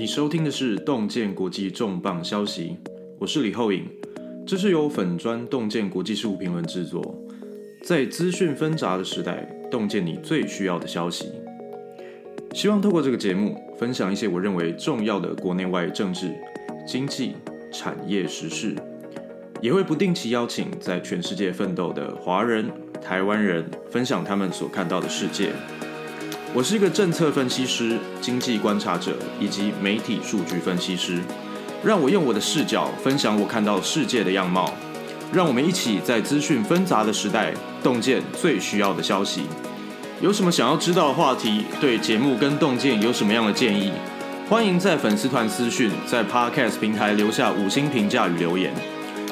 你收听的是洞见国际重磅消息，我是李厚颖，这是由粉砖洞见国际事务评论制作。在资讯纷杂的时代，洞见你最需要的消息。希望透过这个节目，分享一些我认为重要的国内外政治、经济、产业时事，也会不定期邀请在全世界奋斗的华人、台湾人，分享他们所看到的世界。我是一个政策分析师、经济观察者以及媒体数据分析师。让我用我的视角分享我看到世界的样貌。让我们一起在资讯纷杂的时代，洞见最需要的消息。有什么想要知道的话题？对节目跟洞见有什么样的建议？欢迎在粉丝团私讯，在 Podcast 平台留下五星评价与留言。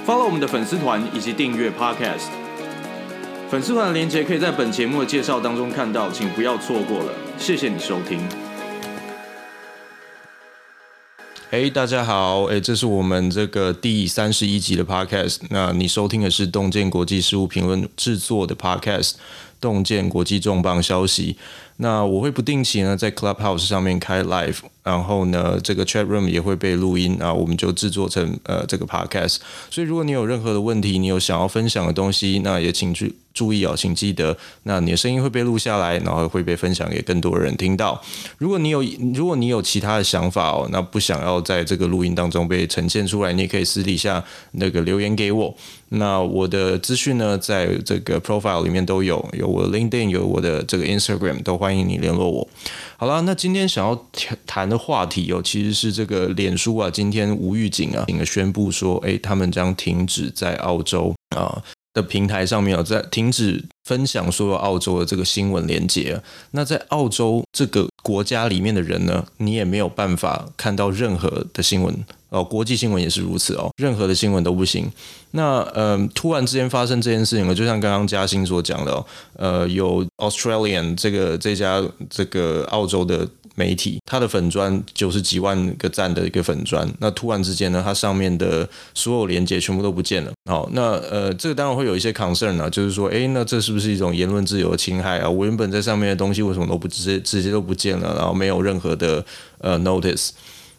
Follow 我们的粉丝团以及订阅 Podcast。粉丝团的连接可以在本节目的介绍当中看到，请不要错过了。谢谢你收听。嘿，大家好，哎，这是我们这个第三十一集的 Podcast。那你收听的是洞见国际事务评论制作的 Podcast，洞见国际重磅消息。那我会不定期呢在 Clubhouse 上面开 Live，然后呢这个 Chat Room 也会被录音啊，我们就制作成呃这个 Podcast。所以如果你有任何的问题，你有想要分享的东西，那也请注注意哦，请记得，那你的声音会被录下来，然后会被分享给更多人听到。如果你有如果你有其他的想法哦，那不想要在这个录音当中被呈现出来，你也可以私底下那个留言给我。那我的资讯呢，在这个 Profile 里面都有，有我的 LinkedIn，有我的这个 Instagram 都。欢迎你联络我。好了，那今天想要谈的话题哦，其实是这个脸书啊，今天无预警啊，宣布说，诶，他们将停止在澳洲啊的平台上面有，在停止分享所有澳洲的这个新闻连接。那在澳洲这个国家里面的人呢，你也没有办法看到任何的新闻。哦，国际新闻也是如此哦，任何的新闻都不行。那呃，突然之间发生这件事情了，就像刚刚嘉欣所讲的哦，呃，有 Australian 这个这家这个澳洲的媒体，它的粉砖九十几万个赞的一个粉砖，那突然之间呢，它上面的所有连接全部都不见了。好，那呃，这个当然会有一些 concern 啊，就是说，诶，那这是不是一种言论自由的侵害啊？我原本在上面的东西为什么都不直接直接都不见了，然后没有任何的呃 notice？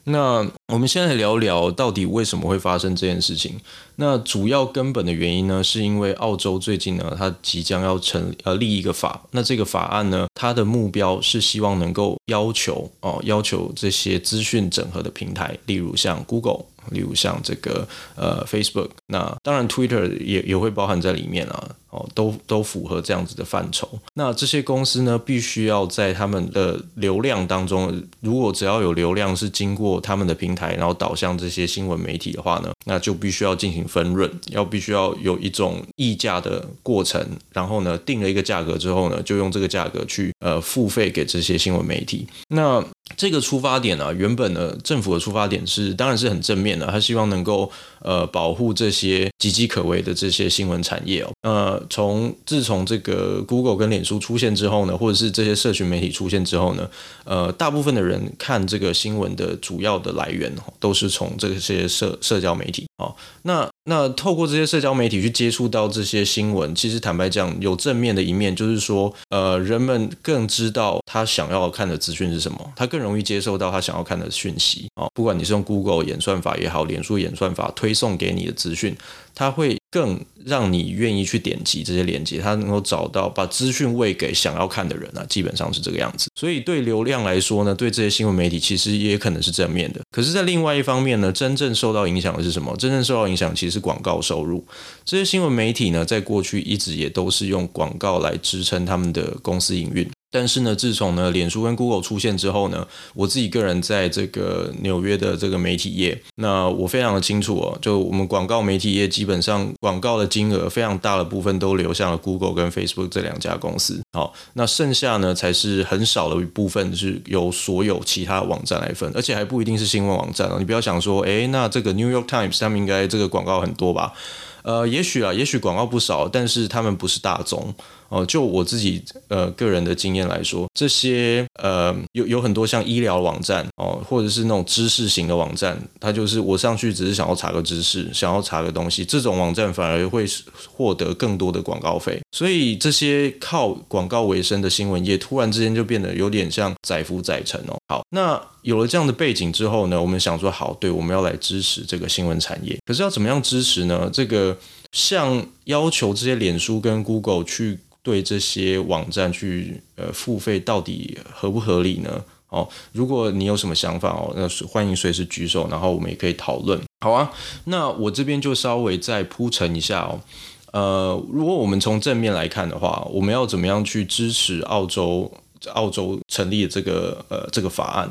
那我们现在聊聊到底为什么会发生这件事情。那主要根本的原因呢，是因为澳洲最近呢，它即将要成呃立一个法。那这个法案呢，它的目标是希望能够要求哦，要求这些资讯整合的平台，例如像 Google。例如像这个呃 Facebook，那当然 Twitter 也也会包含在里面啊，哦，都都符合这样子的范畴。那这些公司呢，必须要在他们的流量当中，如果只要有流量是经过他们的平台，然后导向这些新闻媒体的话呢，那就必须要进行分润，要必须要有一种议价的过程，然后呢，定了一个价格之后呢，就用这个价格去呃付费给这些新闻媒体。那这个出发点啊，原本呢，政府的出发点是当然是很正面的，他希望能够呃保护这些岌岌可危的这些新闻产业哦。呃，从自从这个 Google 跟脸书出现之后呢，或者是这些社群媒体出现之后呢，呃，大部分的人看这个新闻的主要的来源都是从这些社社交媒体哦。那那透过这些社交媒体去接触到这些新闻，其实坦白讲，有正面的一面，就是说，呃，人们更知道他想要看的资讯是什么，他更容易接受到他想要看的讯息啊。不管你是用 Google 演算法也好，脸书演算法推送给你的资讯，它会更让你愿意去点击这些链接，它能够找到把资讯喂给想要看的人啊，基本上是这个样子。所以对流量来说呢，对这些新闻媒体其实也可能是正面的。可是，在另外一方面呢，真正受到影响的是什么？真正受到影响其实是广告收入。这些新闻媒体呢，在过去一直也都是用广告来支撑他们的公司营运。但是呢，自从呢脸书跟 Google 出现之后呢，我自己个人在这个纽约的这个媒体业，那我非常的清楚哦，就我们广告媒体业基本上广告的金额非常大的部分都流向了 Google 跟 Facebook 这两家公司。好，那剩下呢才是很少的一部分是由所有其他网站来分，而且还不一定是新闻网站哦。你不要想说，诶，那这个 New York Times 他们应该这个广告很多吧？呃，也许啊，也许广告不少，但是他们不是大众哦。就我自己呃个人的经验来说，这些呃有有很多像医疗网站哦，或者是那种知识型的网站，它就是我上去只是想要查个知识，想要查个东西，这种网站反而会获得更多的广告费。所以这些靠广告为生的新闻业，突然之间就变得有点像载浮载沉哦。好，那有了这样的背景之后呢，我们想说好，对，我们要来支持这个新闻产业。可是要怎么样支持呢？这个像要求这些脸书跟 Google 去对这些网站去呃付费，到底合不合理呢？哦，如果你有什么想法哦，那欢迎随时举手，然后我们也可以讨论。好啊，那我这边就稍微再铺陈一下哦。呃，如果我们从正面来看的话，我们要怎么样去支持澳洲？澳洲成立的这个呃这个法案。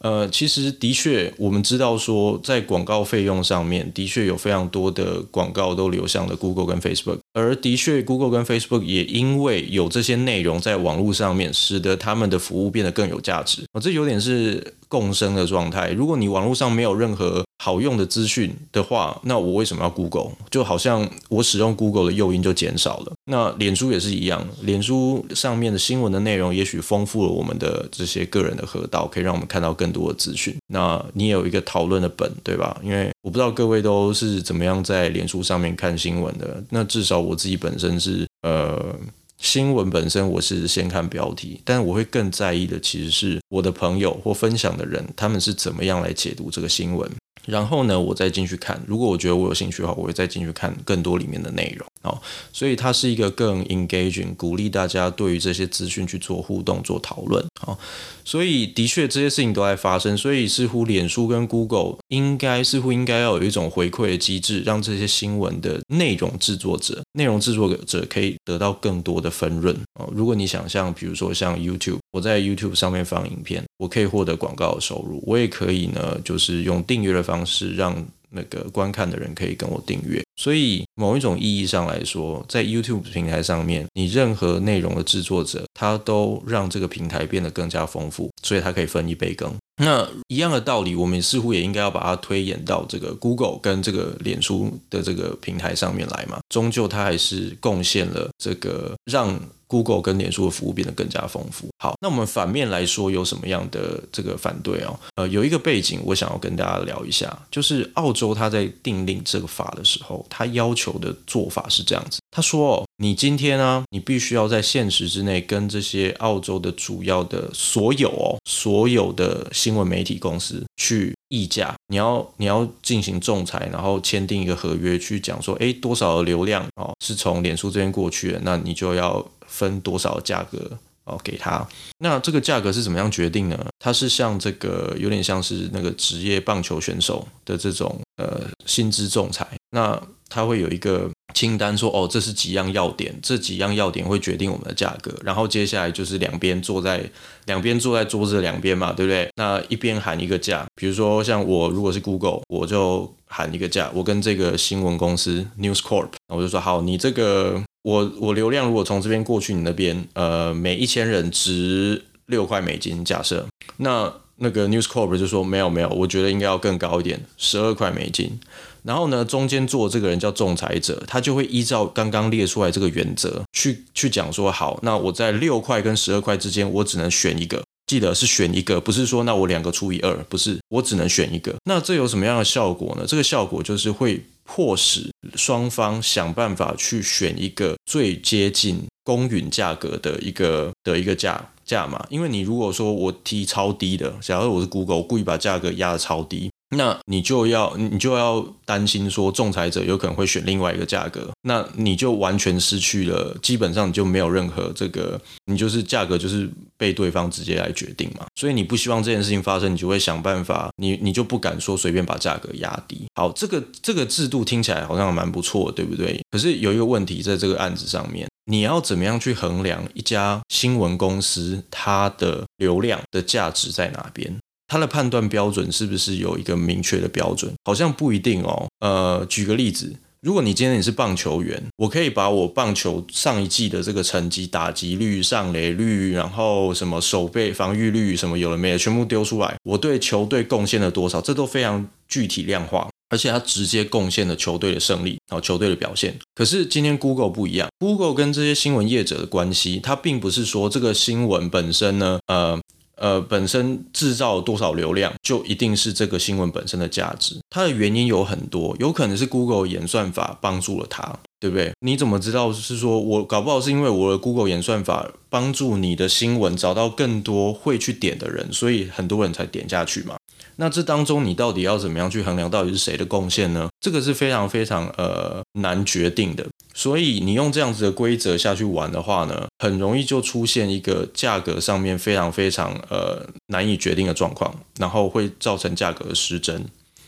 呃，其实的确，我们知道说，在广告费用上面，的确有非常多的广告都流向了 Google 跟 Facebook，而的确，Google 跟 Facebook 也因为有这些内容在网络上面，使得他们的服务变得更有价值。啊，这有点是共生的状态。如果你网络上没有任何好用的资讯的话，那我为什么要 Google？就好像我使用 Google 的诱因就减少了。那脸书也是一样，脸书上面的新闻的内容也许丰富了我们的这些个人的河道，可以让我们看到更多的资讯，那你也有一个讨论的本，对吧？因为我不知道各位都是怎么样在脸书上面看新闻的。那至少我自己本身是，呃，新闻本身我是先看标题，但我会更在意的其实是我的朋友或分享的人，他们是怎么样来解读这个新闻。然后呢，我再进去看。如果我觉得我有兴趣的话，我会再进去看更多里面的内容。哦，所以它是一个更 engaging，鼓励大家对于这些资讯去做互动、做讨论。好，所以的确这些事情都在发生。所以似乎脸书跟 Google 应该似乎应该要有一种回馈的机制，让这些新闻的内容制作者、内容制作者可以得到更多的分润。哦，如果你想象，比如说像 YouTube，我在 YouTube 上面放影片，我可以获得广告收入，我也可以呢，就是用订阅的方式让。那个观看的人可以跟我订阅，所以某一种意义上来说，在 YouTube 平台上面，你任何内容的制作者，他都让这个平台变得更加丰富，所以他可以分一杯羹。那一样的道理，我们似乎也应该要把它推演到这个 Google 跟这个脸书的这个平台上面来嘛，终究它还是贡献了这个让。Google 跟脸书的服务变得更加丰富。好，那我们反面来说有什么样的这个反对哦？呃，有一个背景，我想要跟大家聊一下，就是澳洲他在订立这个法的时候，他要求的做法是这样子。他说哦，你今天呢，你必须要在限时之内跟这些澳洲的主要的所有哦，所有的新闻媒体公司去议价，你要你要进行仲裁，然后签订一个合约，去讲说，诶，多少的流量哦是从脸书这边过去的，那你就要。分多少价格哦给他？那这个价格是怎么样决定呢？它是像这个有点像是那个职业棒球选手的这种呃薪资仲裁。那他会有一个清单说哦，这是几样要点，这几样要点会决定我们的价格。然后接下来就是两边坐在两边坐在桌子两边嘛，对不对？那一边喊一个价，比如说像我如果是 Google，我就喊一个价，我跟这个新闻公司 News Corp，我就说好，你这个。我我流量如果从这边过去你那边，呃，每一千人值六块美金，假设，那那个 News Corp 就说没有没有，我觉得应该要更高一点，十二块美金。然后呢，中间做这个人叫仲裁者，他就会依照刚刚列出来这个原则去去讲说，好，那我在六块跟十二块之间，我只能选一个。记得是选一个，不是说那我两个除以二，不是，我只能选一个。那这有什么样的效果呢？这个效果就是会迫使双方想办法去选一个最接近公允价格的一个的一个价价码。因为你如果说我提超低的，假如我是 Google，我故意把价格压得超低。那你就要你就要担心说，仲裁者有可能会选另外一个价格，那你就完全失去了，基本上你就没有任何这个，你就是价格就是被对方直接来决定嘛。所以你不希望这件事情发生，你就会想办法，你你就不敢说随便把价格压低。好，这个这个制度听起来好像蛮不错，对不对？可是有一个问题在这个案子上面，你要怎么样去衡量一家新闻公司它的流量的价值在哪边？他的判断标准是不是有一个明确的标准？好像不一定哦。呃，举个例子，如果你今天你是棒球员，我可以把我棒球上一季的这个成绩、打击率、上垒率，然后什么守备防御率，什么有了没有，全部丢出来，我对球队贡献了多少，这都非常具体量化。而且它直接贡献了球队的胜利，然后球队的表现。可是今天 Google 不一样，Google 跟这些新闻业者的关系，它并不是说这个新闻本身呢，呃。呃，本身制造多少流量，就一定是这个新闻本身的价值。它的原因有很多，有可能是 Google 演算法帮助了它，对不对？你怎么知道是说我搞不好是因为我的 Google 演算法帮助你的新闻找到更多会去点的人，所以很多人才点下去嘛？那这当中你到底要怎么样去衡量到底是谁的贡献呢？这个是非常非常呃难决定的。所以你用这样子的规则下去玩的话呢，很容易就出现一个价格上面非常非常呃难以决定的状况，然后会造成价格的失真。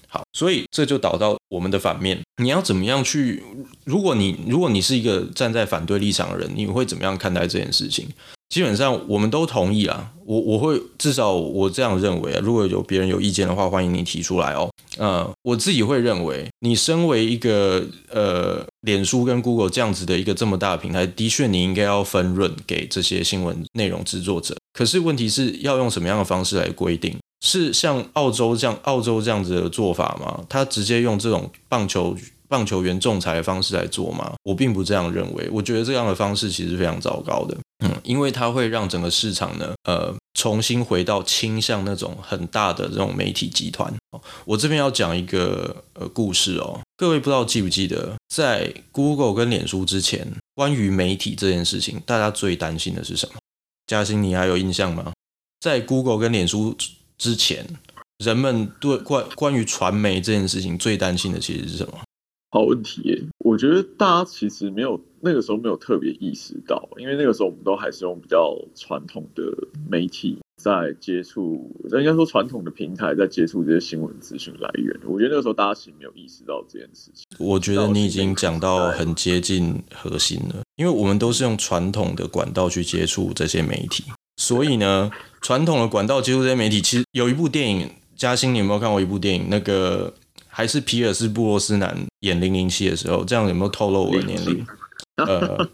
好，所以这就导到我们的反面，你要怎么样去？如果你如果你是一个站在反对立场的人，你会怎么样看待这件事情？基本上我们都同意啊，我我会至少我这样认为啊。如果有别人有意见的话，欢迎你提出来哦。呃，我自己会认为，你身为一个呃，脸书跟 Google 这样子的一个这么大的平台，的确你应该要分润给这些新闻内容制作者。可是问题是要用什么样的方式来规定？是像澳洲这样澳洲这样子的做法吗？他直接用这种棒球棒球员仲裁的方式来做吗？我并不这样认为。我觉得这样的方式其实非常糟糕的。嗯，因为它会让整个市场呢，呃，重新回到倾向那种很大的这种媒体集团。我这边要讲一个呃故事哦，各位不知道记不记得，在 Google 跟脸书之前，关于媒体这件事情，大家最担心的是什么？嘉欣，你还有印象吗？在 Google 跟脸书之前，人们对关关于传媒这件事情最担心的其实是什么？好问题耶，我觉得大家其实没有那个时候没有特别意识到，因为那个时候我们都还是用比较传统的媒体在接触，应该说传统的平台在接触这些新闻资讯来源。我觉得那个时候大家其实没有意识到这件事情。我觉得你已经讲到很接近核心了，因为我们都是用传统的管道去接触这些媒体，所以呢，传统的管道接触这些媒体，其实有一部电影，嘉欣，你有没有看过一部电影？那个。还是皮尔斯布洛斯南演零零七的时候，这样有没有透露我的年龄？呃，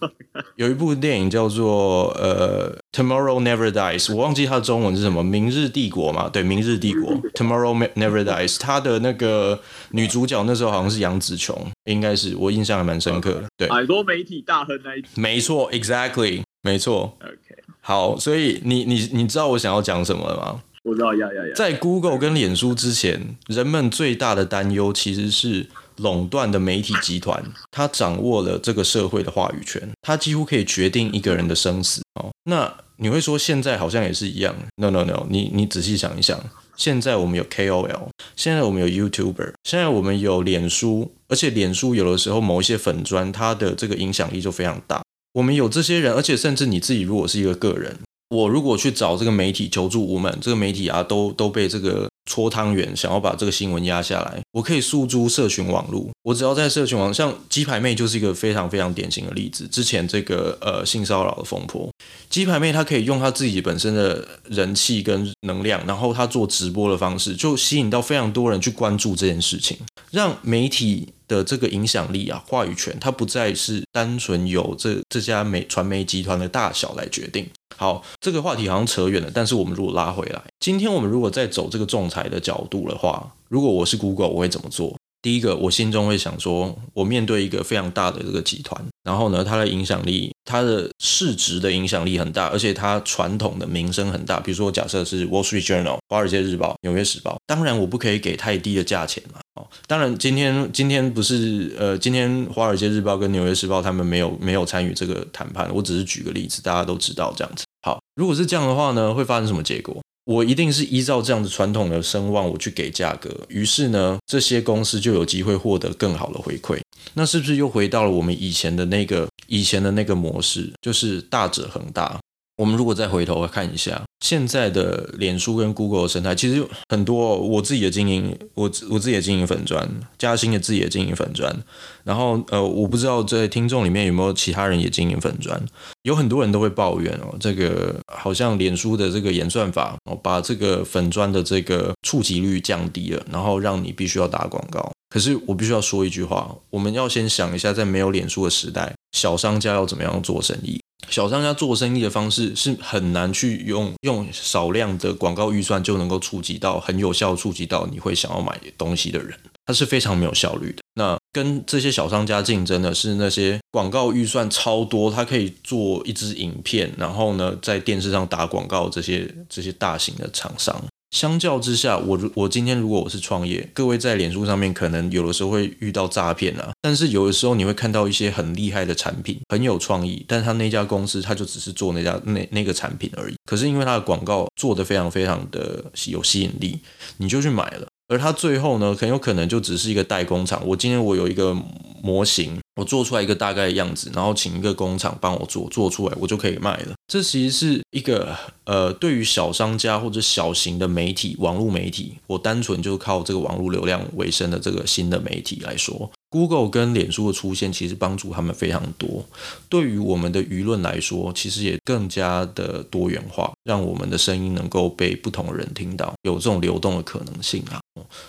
有一部电影叫做呃《Tomorrow Never Dies》，我忘记它的中文是什么，《明日帝国》嘛？对，《明日帝国》《Tomorrow Never Dies》，它的那个女主角那时候好像是杨紫琼，应该是我印象还蛮深刻的。对，很多媒体大亨那一没错，Exactly，没错。OK，好，所以你你你知道我想要讲什么了吗？我知道，呀呀呀！在 Google 跟脸书之前，人们最大的担忧其实是垄断的媒体集团，它掌握了这个社会的话语权，它几乎可以决定一个人的生死。哦，那你会说现在好像也是一样？No No No，你你仔细想一想，现在我们有 KOL，现在我们有 YouTuber，现在我们有脸书，而且脸书有的时候某一些粉砖，它的这个影响力就非常大。我们有这些人，而且甚至你自己如果是一个个人。我如果去找这个媒体求助无门，这个媒体啊都都被这个搓汤圆，想要把这个新闻压下来。我可以诉诸社群网络，我只要在社群网，像鸡排妹就是一个非常非常典型的例子。之前这个呃性骚扰的风波，鸡排妹她可以用她自己本身的人气跟能量，然后她做直播的方式，就吸引到非常多人去关注这件事情，让媒体的这个影响力啊话语权，它不再是单纯由这这家媒传媒集团的大小来决定。好，这个话题好像扯远了。但是我们如果拉回来，今天我们如果再走这个仲裁的角度的话，如果我是 Google，我会怎么做？第一个，我心中会想说，我面对一个非常大的这个集团，然后呢，它的影响力，它的市值的影响力很大，而且它传统的名声很大。比如说，假设是 Wall Street Journal、华尔街日报、纽约时报，当然我不可以给太低的价钱嘛。哦，当然今天今天不是呃，今天华尔街日报跟纽约时报他们没有没有参与这个谈判，我只是举个例子，大家都知道这样子。好，如果是这样的话呢，会发生什么结果？我一定是依照这样的传统的声望，我去给价格，于是呢，这些公司就有机会获得更好的回馈。那是不是又回到了我们以前的那个以前的那个模式，就是大者恒大？我们如果再回头看一下现在的脸书跟 Google 的生态，其实很多我自己的经营，我我自己的经营粉专，嘉兴的自己的经营粉专，然后呃，我不知道在听众里面有没有其他人也经营粉专，有很多人都会抱怨哦，这个好像脸书的这个演算法哦，把这个粉专的这个触及率降低了，然后让你必须要打广告。可是我必须要说一句话，我们要先想一下，在没有脸书的时代，小商家要怎么样做生意？小商家做生意的方式是很难去用用少量的广告预算就能够触及到很有效触及到你会想要买东西的人，它是非常没有效率的。那跟这些小商家竞争的是那些广告预算超多，他可以做一支影片，然后呢在电视上打广告这些这些大型的厂商。相较之下，我我今天如果我是创业，各位在脸书上面可能有的时候会遇到诈骗啊，但是有的时候你会看到一些很厉害的产品，很有创意，但他那家公司他就只是做那家那那个产品而已，可是因为他的广告做得非常非常的有吸引力，你就去买了。而他最后呢，很有可能就只是一个代工厂。我今天我有一个模型，我做出来一个大概的样子，然后请一个工厂帮我做，做出来我就可以卖了。这其实是一个呃，对于小商家或者小型的媒体、网络媒体，我单纯就靠这个网络流量为生的这个新的媒体来说。Google 跟脸书的出现，其实帮助他们非常多。对于我们的舆论来说，其实也更加的多元化，让我们的声音能够被不同的人听到，有这种流动的可能性啊。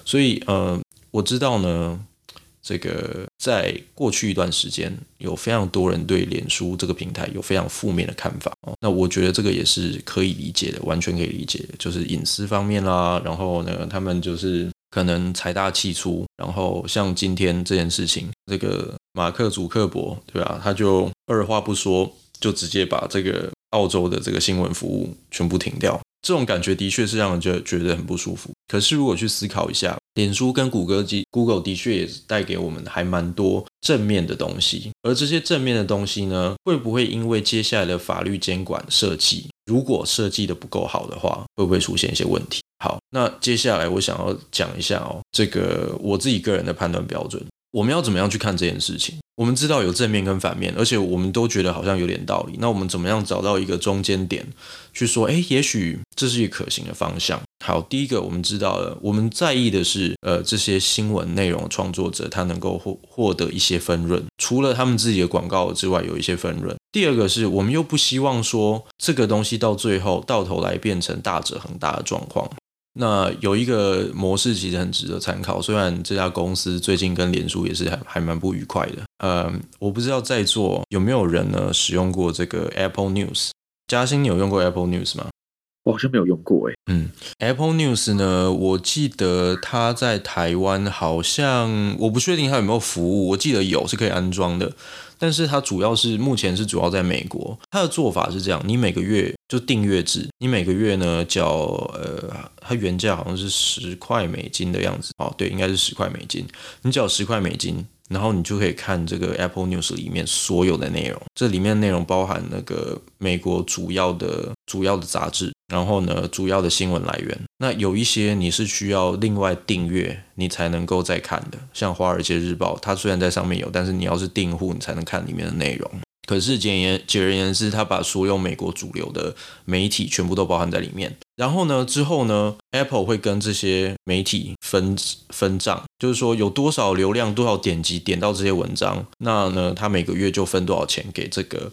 所以，呃，我知道呢，这个在过去一段时间，有非常多人对脸书这个平台有非常负面的看法哦。那我觉得这个也是可以理解的，完全可以理解，就是隐私方面啦，然后呢，他们就是。可能财大气粗，然后像今天这件事情，这个马克·祖克伯，对吧？他就二话不说，就直接把这个澳洲的这个新闻服务全部停掉。这种感觉的确是让人觉觉得很不舒服。可是如果去思考一下，脸书跟谷歌机，Google 的确也带给我们还蛮多正面的东西。而这些正面的东西呢，会不会因为接下来的法律监管设计，如果设计的不够好的话，会不会出现一些问题？好，那接下来我想要讲一下哦，这个我自己个人的判断标准，我们要怎么样去看这件事情？我们知道有正面跟反面，而且我们都觉得好像有点道理。那我们怎么样找到一个中间点，去说，哎，也许这是一个可行的方向？好，第一个我们知道了，我们在意的是，呃，这些新闻内容创作者他能够获获得一些分润，除了他们自己的广告之外，有一些分润。第二个是我们又不希望说这个东西到最后到头来变成大者恒大的状况。那有一个模式其实很值得参考，虽然这家公司最近跟脸书也是还还蛮不愉快的。呃，我不知道在座有没有人呢使用过这个 Apple News？嘉兴，你有用过 Apple News 吗？我好像没有用过诶。嗯，Apple News 呢，我记得它在台湾好像，我不确定它有没有服务，我记得有是可以安装的。但是它主要是目前是主要在美国，它的做法是这样：你每个月就订阅制，你每个月呢缴呃，它原价好像是十块美金的样子，哦，对，应该是十块美金，你缴十块美金。然后你就可以看这个 Apple News 里面所有的内容，这里面内容包含那个美国主要的主要的杂志，然后呢，主要的新闻来源。那有一些你是需要另外订阅，你才能够再看的，像《华尔街日报》，它虽然在上面有，但是你要是订户，你才能看里面的内容。可是简言简而言之，他把所有美国主流的媒体全部都包含在里面。然后呢，之后呢，Apple 会跟这些媒体分分账，就是说有多少流量、多少点击点到这些文章，那呢，他每个月就分多少钱给这个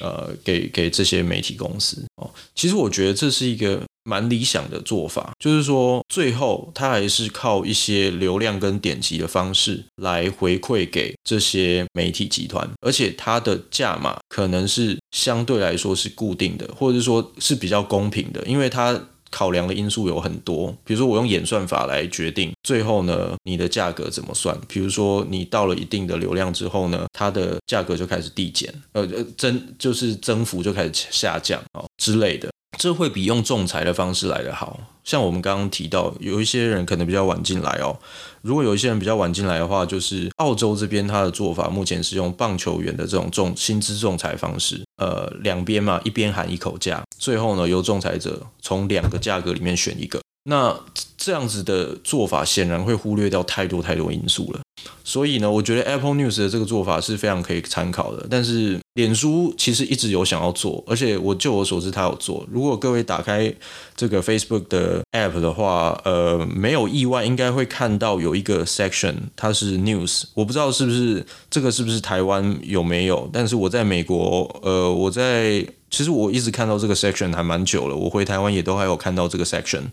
呃，给给这些媒体公司哦。其实我觉得这是一个。蛮理想的做法，就是说最后他还是靠一些流量跟点击的方式来回馈给这些媒体集团，而且它的价码可能是相对来说是固定的，或者是说是比较公平的，因为它考量的因素有很多，比如说我用演算法来决定最后呢你的价格怎么算，比如说你到了一定的流量之后呢，它的价格就开始递减，呃呃增就是增幅就开始下降啊之类的。这会比用仲裁的方式来得好，像我们刚刚提到，有一些人可能比较晚进来哦。如果有一些人比较晚进来的话，就是澳洲这边他的做法，目前是用棒球员的这种仲薪资仲裁方式，呃，两边嘛，一边喊一口价，最后呢，由仲裁者从两个价格里面选一个。那这样子的做法显然会忽略掉太多太多因素了。所以呢，我觉得 Apple News 的这个做法是非常可以参考的。但是脸书其实一直有想要做，而且我就我所知，他有做。如果各位打开这个 Facebook 的 App 的话，呃，没有意外，应该会看到有一个 section，它是 News。我不知道是不是这个是不是台湾有没有，但是我在美国，呃，我在其实我一直看到这个 section 还蛮久了。我回台湾也都还有看到这个 section，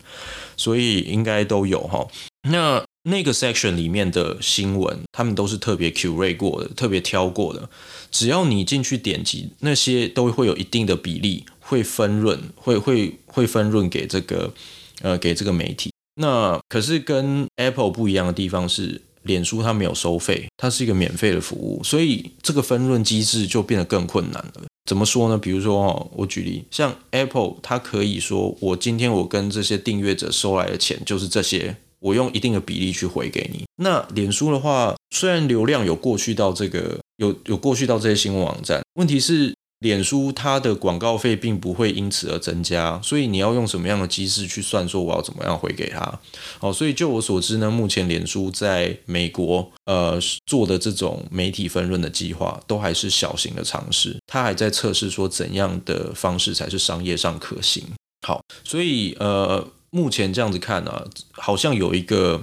所以应该都有哈。那那个 section 里面的新闻，他们都是特别 curate 过的，特别挑过的。只要你进去点击，那些都会有一定的比例会分润，会会会分润给这个呃给这个媒体。那可是跟 Apple 不一样的地方是，脸书它没有收费，它是一个免费的服务，所以这个分润机制就变得更困难了。怎么说呢？比如说哦，我举例，像 Apple，它可以说，我今天我跟这些订阅者收来的钱就是这些，我用一定的比例去回给你。那脸书的话，虽然流量有过去到这个，有有过去到这些新闻网站，问题是。脸书它的广告费并不会因此而增加，所以你要用什么样的机制去算说我要怎么样回给他？好，所以就我所知呢，目前脸书在美国呃做的这种媒体分润的计划都还是小型的尝试，它还在测试说怎样的方式才是商业上可行。好，所以呃目前这样子看、啊，好像有一个。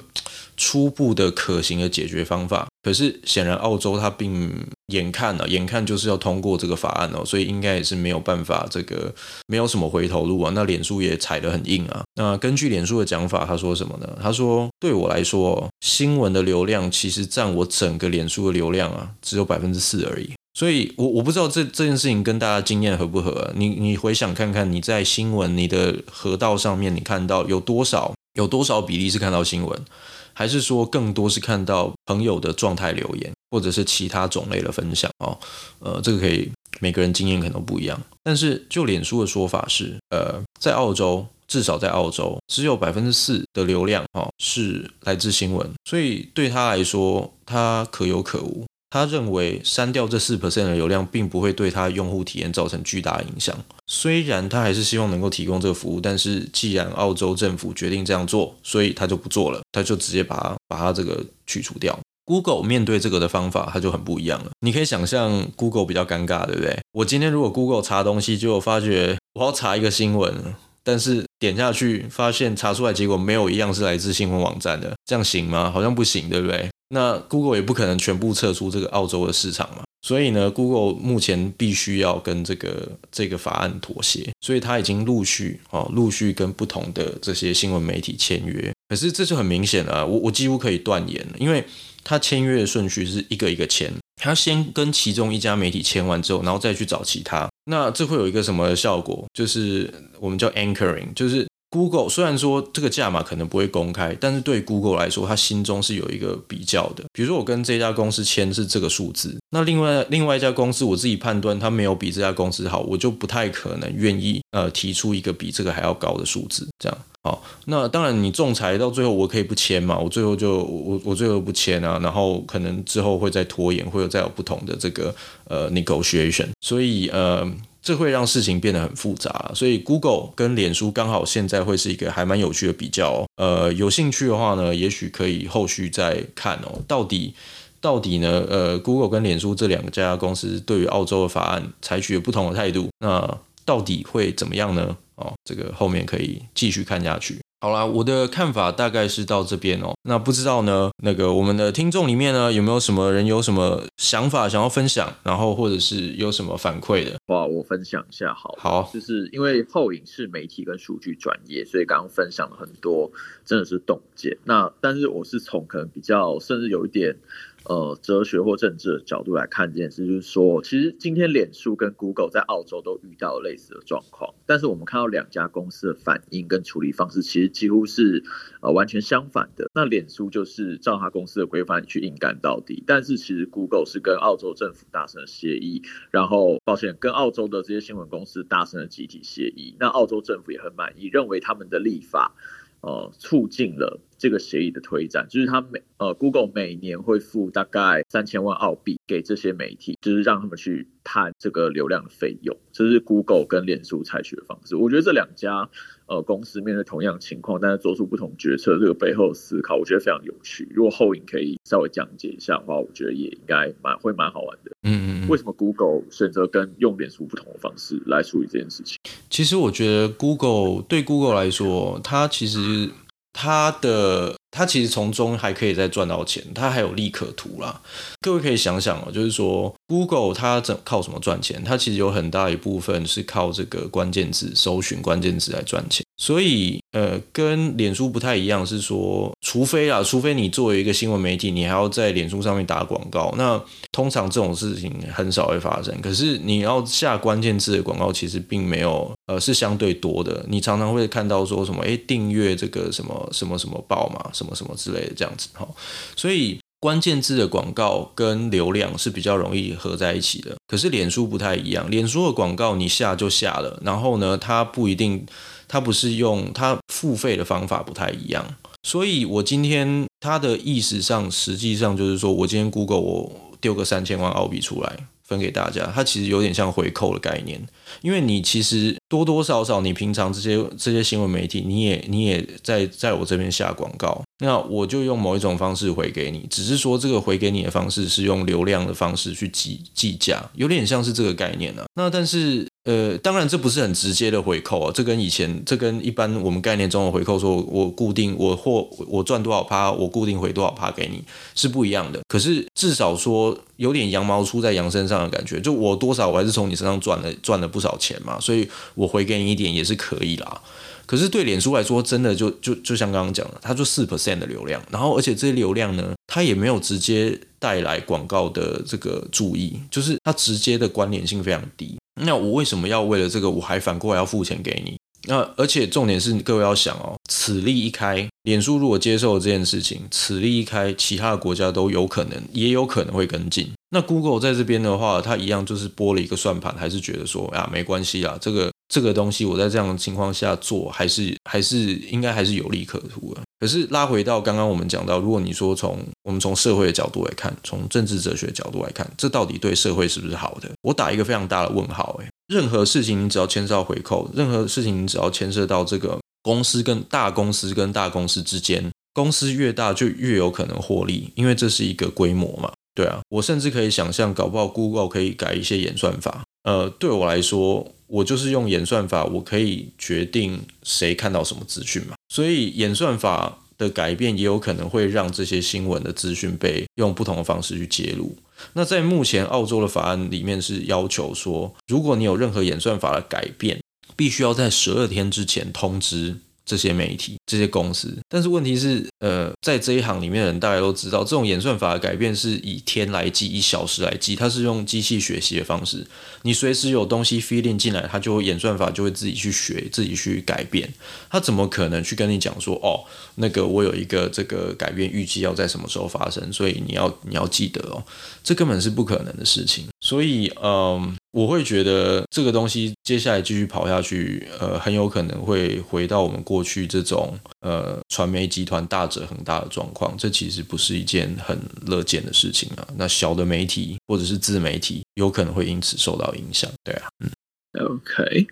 初步的可行的解决方法，可是显然澳洲它并眼看了，眼看就是要通过这个法案哦，所以应该也是没有办法，这个没有什么回头路啊。那脸书也踩得很硬啊。那根据脸书的讲法，他说什么呢？他说对我来说，新闻的流量其实占我整个脸书的流量啊，只有百分之四而已。所以我我不知道这这件事情跟大家经验合不合？你你回想看看，你在新闻你的河道上面，你看到有多少有多少比例是看到新闻？还是说更多是看到朋友的状态留言，或者是其他种类的分享哦，呃，这个可以每个人经验可能不一样。但是就脸书的说法是，呃，在澳洲至少在澳洲只有百分之四的流量哦是来自新闻，所以对他来说，他可有可无。他认为删掉这四 percent 的流量，并不会对他用户体验造成巨大影响。虽然他还是希望能够提供这个服务，但是既然澳洲政府决定这样做，所以他就不做了，他就直接把它把它这个去除掉。Google 面对这个的方法，它就很不一样了。你可以想象 Google 比较尴尬，对不对？我今天如果 Google 查东西，结果发觉我要查一个新闻，但是点下去发现查出来结果没有一样是来自新闻网站的，这样行吗？好像不行，对不对？那 Google 也不可能全部撤出这个澳洲的市场嘛，所以呢，Google 目前必须要跟这个这个法案妥协，所以他已经陆续哦，陆续跟不同的这些新闻媒体签约。可是这就很明显了，我我几乎可以断言了，因为他签约的顺序是一个一个签，他先跟其中一家媒体签完之后，然后再去找其他。那这会有一个什么效果？就是我们叫 anchoring，就是。Google 虽然说这个价码可能不会公开，但是对 Google 来说，他心中是有一个比较的。比如说，我跟这家公司签是这个数字，那另外另外一家公司，我自己判断它没有比这家公司好，我就不太可能愿意呃提出一个比这个还要高的数字。这样好，那当然你仲裁到最后，我可以不签嘛，我最后就我我最后不签啊，然后可能之后会再拖延，会有再有不同的这个呃 negotiation，所以呃。这会让事情变得很复杂，所以 Google 跟脸书刚好现在会是一个还蛮有趣的比较哦。呃，有兴趣的话呢，也许可以后续再看哦。到底到底呢？呃，Google 跟脸书这两家公司对于澳洲的法案采取了不同的态度，那到底会怎么样呢？哦，这个后面可以继续看下去。好啦，我的看法大概是到这边哦。那不知道呢，那个我们的听众里面呢，有没有什么人有什么想法想要分享，然后或者是有什么反馈的？哇，我分享一下好，好，就是因为后影是媒体跟数据专业，所以刚刚分享了很多，真的是洞见。那但是我是从可能比较，甚至有一点。呃，哲学或政治的角度来看这件事，就是说，其实今天脸书跟 Google 在澳洲都遇到类似的状况，但是我们看到两家公司的反应跟处理方式，其实几乎是呃完全相反的。那脸书就是照他公司的规范去硬干到底，但是其实 Google 是跟澳洲政府达成了协议，然后抱歉，跟澳洲的这些新闻公司达成了集体协议。那澳洲政府也很满意，认为他们的立法呃促进了。这个协议的推展，就是他每呃，Google 每年会付大概三千万澳币给这些媒体，就是让他们去摊这个流量的费用。这是 Google 跟脸书采取的方式。我觉得这两家呃公司面对同样情况，但是做出不同决策，这个背后思考，我觉得非常有趣。如果后影可以稍微讲解一下的话，我觉得也应该蛮会蛮好玩的。嗯嗯。为什么 Google 选择跟用脸书不同的方式来处理这件事情？其实我觉得 Google 对 Google 来说，它其实。他的他其实从中还可以再赚到钱，他还有利可图啦。各位可以想想哦，就是说 Google 它怎靠什么赚钱？它其实有很大一部分是靠这个关键字搜寻关键字来赚钱。所以呃，跟脸书不太一样，是说，除非啊，除非你作为一个新闻媒体，你还要在脸书上面打广告，那通常这种事情很少会发生。可是你要下关键字的广告，其实并没有呃，是相对多的。你常常会看到说什么，诶，订阅这个什么什么什么报嘛，什么什么之类的这样子哈，所以。关键字的广告跟流量是比较容易合在一起的，可是脸书不太一样。脸书的广告你下就下了，然后呢，它不一定，它不是用它付费的方法不太一样。所以我今天它的意思上，实际上就是说我今天 Google 我丢个三千万澳币出来分给大家，它其实有点像回扣的概念，因为你其实多多少少你平常这些这些新闻媒体，你也你也在在我这边下广告。那我就用某一种方式回给你，只是说这个回给你的方式是用流量的方式去计计价，有点像是这个概念呢、啊。那但是呃，当然这不是很直接的回扣啊，这跟以前这跟一般我们概念中的回扣，说我固定我或我赚多少趴，我固定回多少趴给你是不一样的。可是至少说有点羊毛出在羊身上的感觉，就我多少我还是从你身上赚了赚了不少钱嘛，所以我回给你一点也是可以啦。可是对脸书来说，真的就就就像刚刚讲的，它就四 percent 的流量，然后而且这些流量呢，它也没有直接带来广告的这个注意，就是它直接的关联性非常低。那我为什么要为了这个，我还反过来要付钱给你？那而且重点是各位要想哦，此例一开，脸书如果接受这件事情，此例一开，其他的国家都有可能，也有可能会跟进。那 Google 在这边的话，它一样就是拨了一个算盘，还是觉得说啊，没关系啊，这个。这个东西我在这样的情况下做，还是还是应该还是有利可图的。可是拉回到刚刚我们讲到，如果你说从我们从社会的角度来看，从政治哲学的角度来看，这到底对社会是不是好的？我打一个非常大的问号。诶，任何事情你只要牵涉到回扣，任何事情你只要牵涉到这个公司跟大公司跟大公司之间，公司越大就越有可能获利，因为这是一个规模嘛。对啊，我甚至可以想象，搞不好 Google 可以改一些演算法。呃，对我来说。我就是用演算法，我可以决定谁看到什么资讯嘛。所以演算法的改变也有可能会让这些新闻的资讯被用不同的方式去揭露。那在目前澳洲的法案里面是要求说，如果你有任何演算法的改变，必须要在十二天之前通知。这些媒体、这些公司，但是问题是，呃，在这一行里面的人，大家都知道，这种演算法的改变是以天来计，以小时来计，它是用机器学习的方式。你随时有东西 feed in 进来，它就演算法就会自己去学，自己去改变。它怎么可能去跟你讲说，哦，那个我有一个这个改变预计要在什么时候发生，所以你要你要记得哦，这根本是不可能的事情。所以，嗯。我会觉得这个东西接下来继续跑下去，呃，很有可能会回到我们去这种呃传媒集团大者很大的状况，这其实不是一件很乐见的事情啊。那小的媒体或者是自媒体有可能会因此受到影响，对啊，嗯，OK。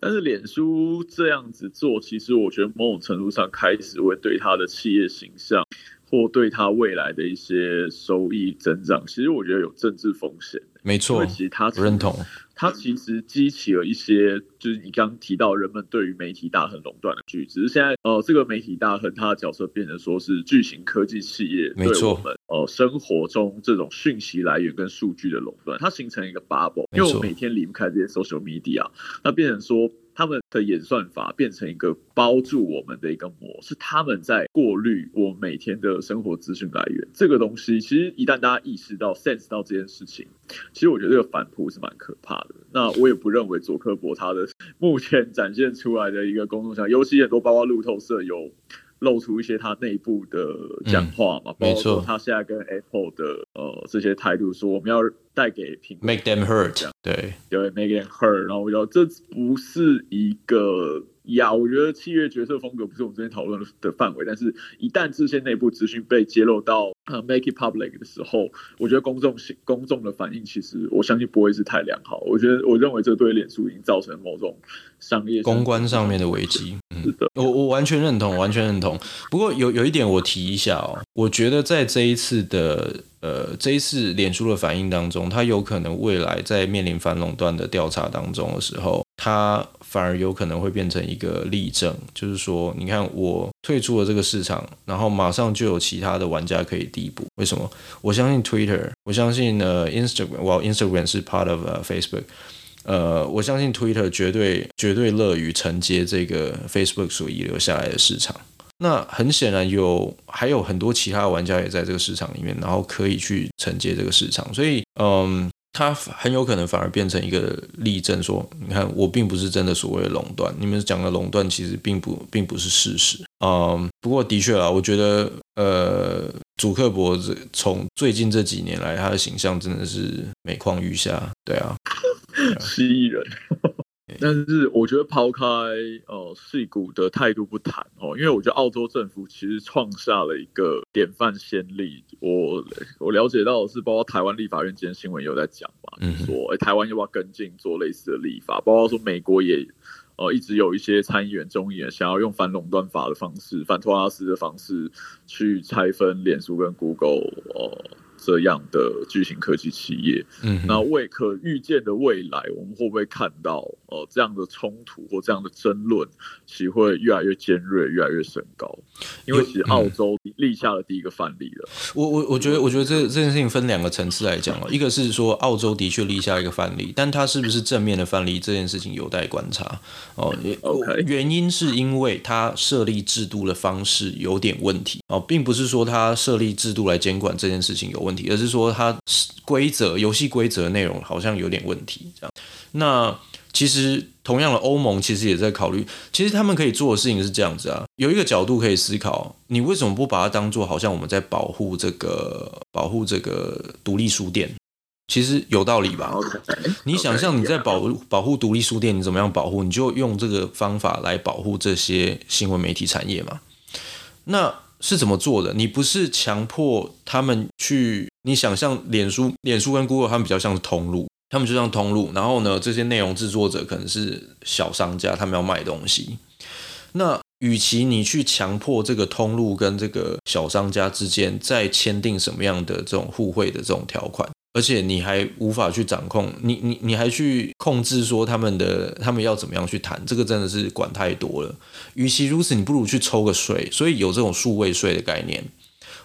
但是脸书这样子做，其实我觉得某种程度上开始会对它的企业形象或对它未来的一些收益增长，其实我觉得有政治风险。没错，其实他认同。它其实激起了一些，就是你刚刚提到人们对于媒体大亨垄断的剧，只是现在呃，这个媒体大亨他的角色变成说是巨型科技企业对我们呃生活中这种讯息来源跟数据的垄断，它形成一个 bubble，因为我每天离不开这些 social media，那变成说。他们的演算法变成一个包住我们的一个膜，是他们在过滤我每天的生活资讯来源。这个东西其实一旦大家意识到、sense 到这件事情，其实我觉得这个反扑是蛮可怕的。那我也不认为佐科博他的目前展现出来的一个公众像，尤其很多包括路透社有。露出一些他内部的讲话嘛，包括他现在跟 Apple 的呃这些态度，说我们要带给苹果 Make them hurt，对对，Make them hurt，然后我觉得这不是一个。呀我觉得企业决策风格不是我们这边讨论的范围，但是一旦这些内部资讯被揭露到呃 make it public 的时候，我觉得公众性公众的反应其实我相信不会是太良好。我觉得我认为这对脸书已经造成某种商业公关上面的危机。嗯，是的，我我完全认同，完全认同。不过有有一点我提一下哦，我觉得在这一次的呃这一次脸书的反应当中，它有可能未来在面临反垄断的调查当中的时候，它。反而有可能会变成一个例证，就是说，你看我退出了这个市场，然后马上就有其他的玩家可以递补。为什么？我相信 Twitter，我相信呃 Instagram，well Instagram 是 part of、Facebook，呃，我相信 Twitter 绝对绝对乐于承接这个 Facebook 所遗留下来的市场。那很显然有还有很多其他玩家也在这个市场里面，然后可以去承接这个市场，所以嗯。他很有可能反而变成一个例证，说，你看，我并不是真的所谓的垄断，你们讲的垄断其实并不并不是事实。嗯，不过的确啊，我觉得，呃，祖克伯从最近这几年来，他的形象真的是每况愈下。对啊，蜥蜴人。但是我觉得抛开呃矽谷的态度不谈哦，因为我觉得澳洲政府其实创下了一个典范先例。我我了解到的是，包括台湾立法院今天新闻有在讲嘛，就是说台湾要不要跟进做类似的立法？包括说美国也呃一直有一些参议员、众议员想要用反垄断法的方式、反托拉斯的方式去拆分脸书跟 Google 哦、呃。这样的巨型科技企业，嗯，那未可预见的未来，我们会不会看到呃这样的冲突或这样的争论，其实会越来越尖锐，越来越升高？因为其实澳洲立下了第一个范例了。嗯、我我我觉得，我觉得这这件事情分两个层次来讲哦，一个是说澳洲的确立下一个范例，但它是不是正面的范例，这件事情有待观察哦。OK，原因是因为它设立制度的方式有点问题哦，并不是说它设立制度来监管这件事情有问题。而是说，它规则、游戏规则内容好像有点问题，这样。那其实同样的，欧盟其实也在考虑。其实他们可以做的事情是这样子啊，有一个角度可以思考：你为什么不把它当做好像我们在保护这个、保护这个独立书店？其实有道理吧？Okay. 你想象你在保保护独立书店，你怎么样保护？你就用这个方法来保护这些新闻媒体产业嘛？那。是怎么做的？你不是强迫他们去，你想象脸书、脸书跟 Google 他们比较像是通路，他们就像通路。然后呢，这些内容制作者可能是小商家，他们要卖东西。那与其你去强迫这个通路跟这个小商家之间再签订什么样的这种互惠的这种条款。而且你还无法去掌控，你你你还去控制说他们的他们要怎么样去谈，这个真的是管太多了。与其如此，你不如去抽个税。所以有这种数位税的概念，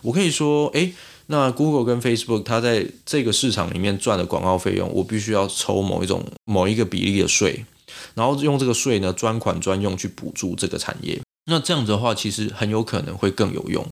我可以说，诶，那 Google 跟 Facebook 它在这个市场里面赚的广告费用，我必须要抽某一种某一个比例的税，然后用这个税呢专款专用去补助这个产业。那这样子的话，其实很有可能会更有用，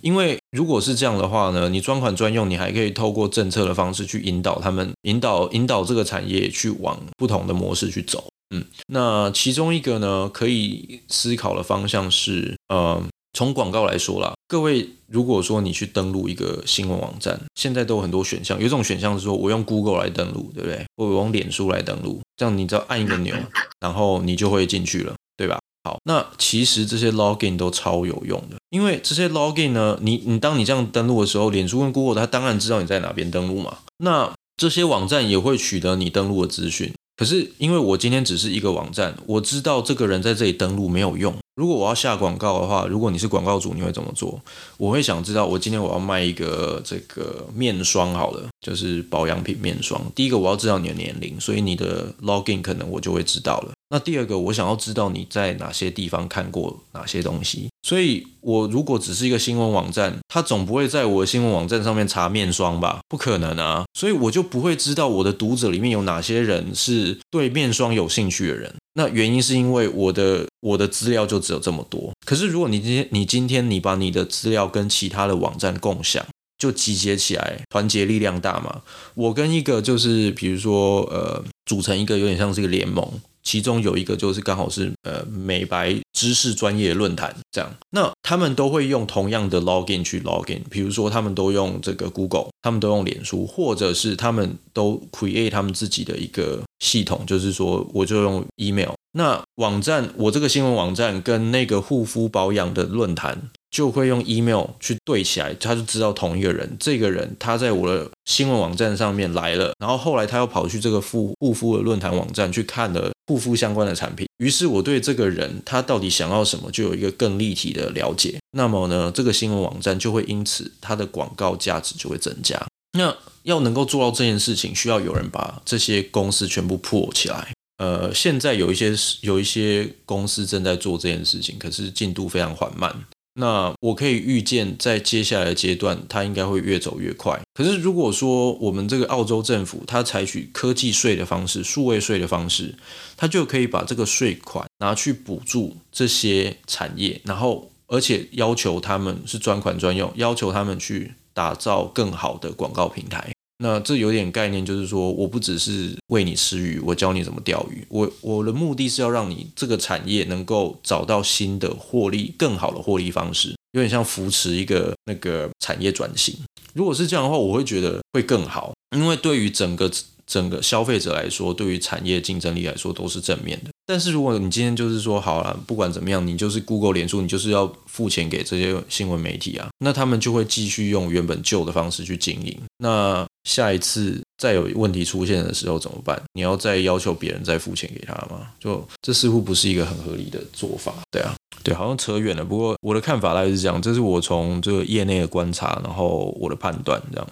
因为如果是这样的话呢，你专款专用，你还可以透过政策的方式去引导他们，引导引导这个产业去往不同的模式去走。嗯，那其中一个呢，可以思考的方向是，呃，从广告来说啦，各位如果说你去登录一个新闻网站，现在都有很多选项，有一种选项是说我用 Google 来登录，对不对？或我用脸书来登录，这样你只要按一个钮，然后你就会进去了，对吧？好，那其实这些 login 都超有用的，因为这些 login 呢，你你当你这样登录的时候，脸书跟 Google 它当然知道你在哪边登录嘛，那这些网站也会取得你登录的资讯。可是因为我今天只是一个网站，我知道这个人在这里登录没有用。如果我要下广告的话，如果你是广告主，你会怎么做？我会想知道，我今天我要卖一个这个面霜，好了，就是保养品面霜。第一个我要知道你的年龄，所以你的 login 可能我就会知道了。那第二个，我想要知道你在哪些地方看过哪些东西，所以我如果只是一个新闻网站，他总不会在我的新闻网站上面查面霜吧？不可能啊，所以我就不会知道我的读者里面有哪些人是对面霜有兴趣的人。那原因是因为我的我的资料就只有这么多。可是如果你今天你今天你把你的资料跟其他的网站共享，就集结起来，团结力量大嘛。我跟一个就是比如说呃，组成一个有点像是一个联盟。其中有一个就是刚好是呃美白知识专业论坛这样，那他们都会用同样的 login 去 login，比如说他们都用这个 Google，他们都用脸书，或者是他们都 create 他们自己的一个系统，就是说我就用 email。那网站我这个新闻网站跟那个护肤保养的论坛。就会用 email 去对起来，他就知道同一个人。这个人他在我的新闻网站上面来了，然后后来他又跑去这个护护肤的论坛网站去看了护肤相关的产品。于是我对这个人他到底想要什么就有一个更立体的了解。那么呢，这个新闻网站就会因此它的广告价值就会增加。那要能够做到这件事情，需要有人把这些公司全部破起来。呃，现在有一些有一些公司正在做这件事情，可是进度非常缓慢。那我可以预见，在接下来的阶段，它应该会越走越快。可是如果说我们这个澳洲政府它采取科技税的方式、数位税的方式，它就可以把这个税款拿去补助这些产业，然后而且要求他们是专款专用，要求他们去打造更好的广告平台。那这有点概念，就是说，我不只是喂你吃鱼，我教你怎么钓鱼。我我的目的是要让你这个产业能够找到新的获利、更好的获利方式，有点像扶持一个那个产业转型。如果是这样的话，我会觉得会更好，因为对于整个整个消费者来说，对于产业竞争力来说都是正面的。但是如果你今天就是说好了，不管怎么样，你就是 Google、脸书，你就是要付钱给这些新闻媒体啊，那他们就会继续用原本旧的方式去经营。那下一次再有问题出现的时候怎么办？你要再要求别人再付钱给他吗？就这似乎不是一个很合理的做法。对啊，对，好像扯远了。不过我的看法大概是这样，这是我从这个业内的观察，然后我的判断这样。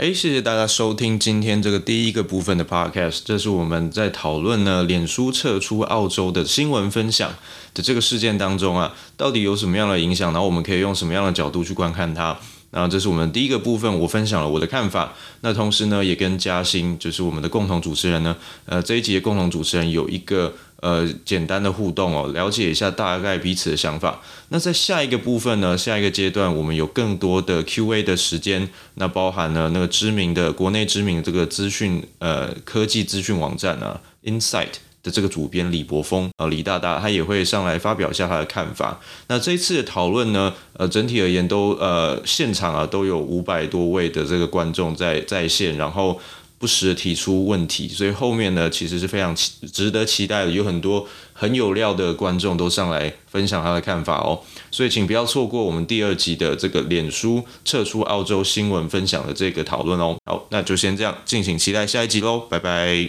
哎，谢谢大家收听今天这个第一个部分的 podcast。这是我们在讨论呢，脸书撤出澳洲的新闻分享的这个事件当中啊，到底有什么样的影响？然后我们可以用什么样的角度去观看它？然后这是我们第一个部分，我分享了我的看法。那同时呢，也跟嘉欣，就是我们的共同主持人呢，呃，这一集的共同主持人有一个。呃，简单的互动哦，了解一下大概彼此的想法。那在下一个部分呢，下一个阶段，我们有更多的 Q&A 的时间。那包含了那个知名的国内知名这个资讯呃科技资讯网站啊，Insight 的这个主编李柏锋啊，李大大，他也会上来发表一下他的看法。那这一次的讨论呢，呃，整体而言都呃现场啊都有五百多位的这个观众在在线，然后。不时的提出问题，所以后面呢，其实是非常值得期待的，有很多很有料的观众都上来分享他的看法哦，所以请不要错过我们第二集的这个脸书撤出澳洲新闻分享的这个讨论哦。好，那就先这样，敬请期待下一集喽，拜拜。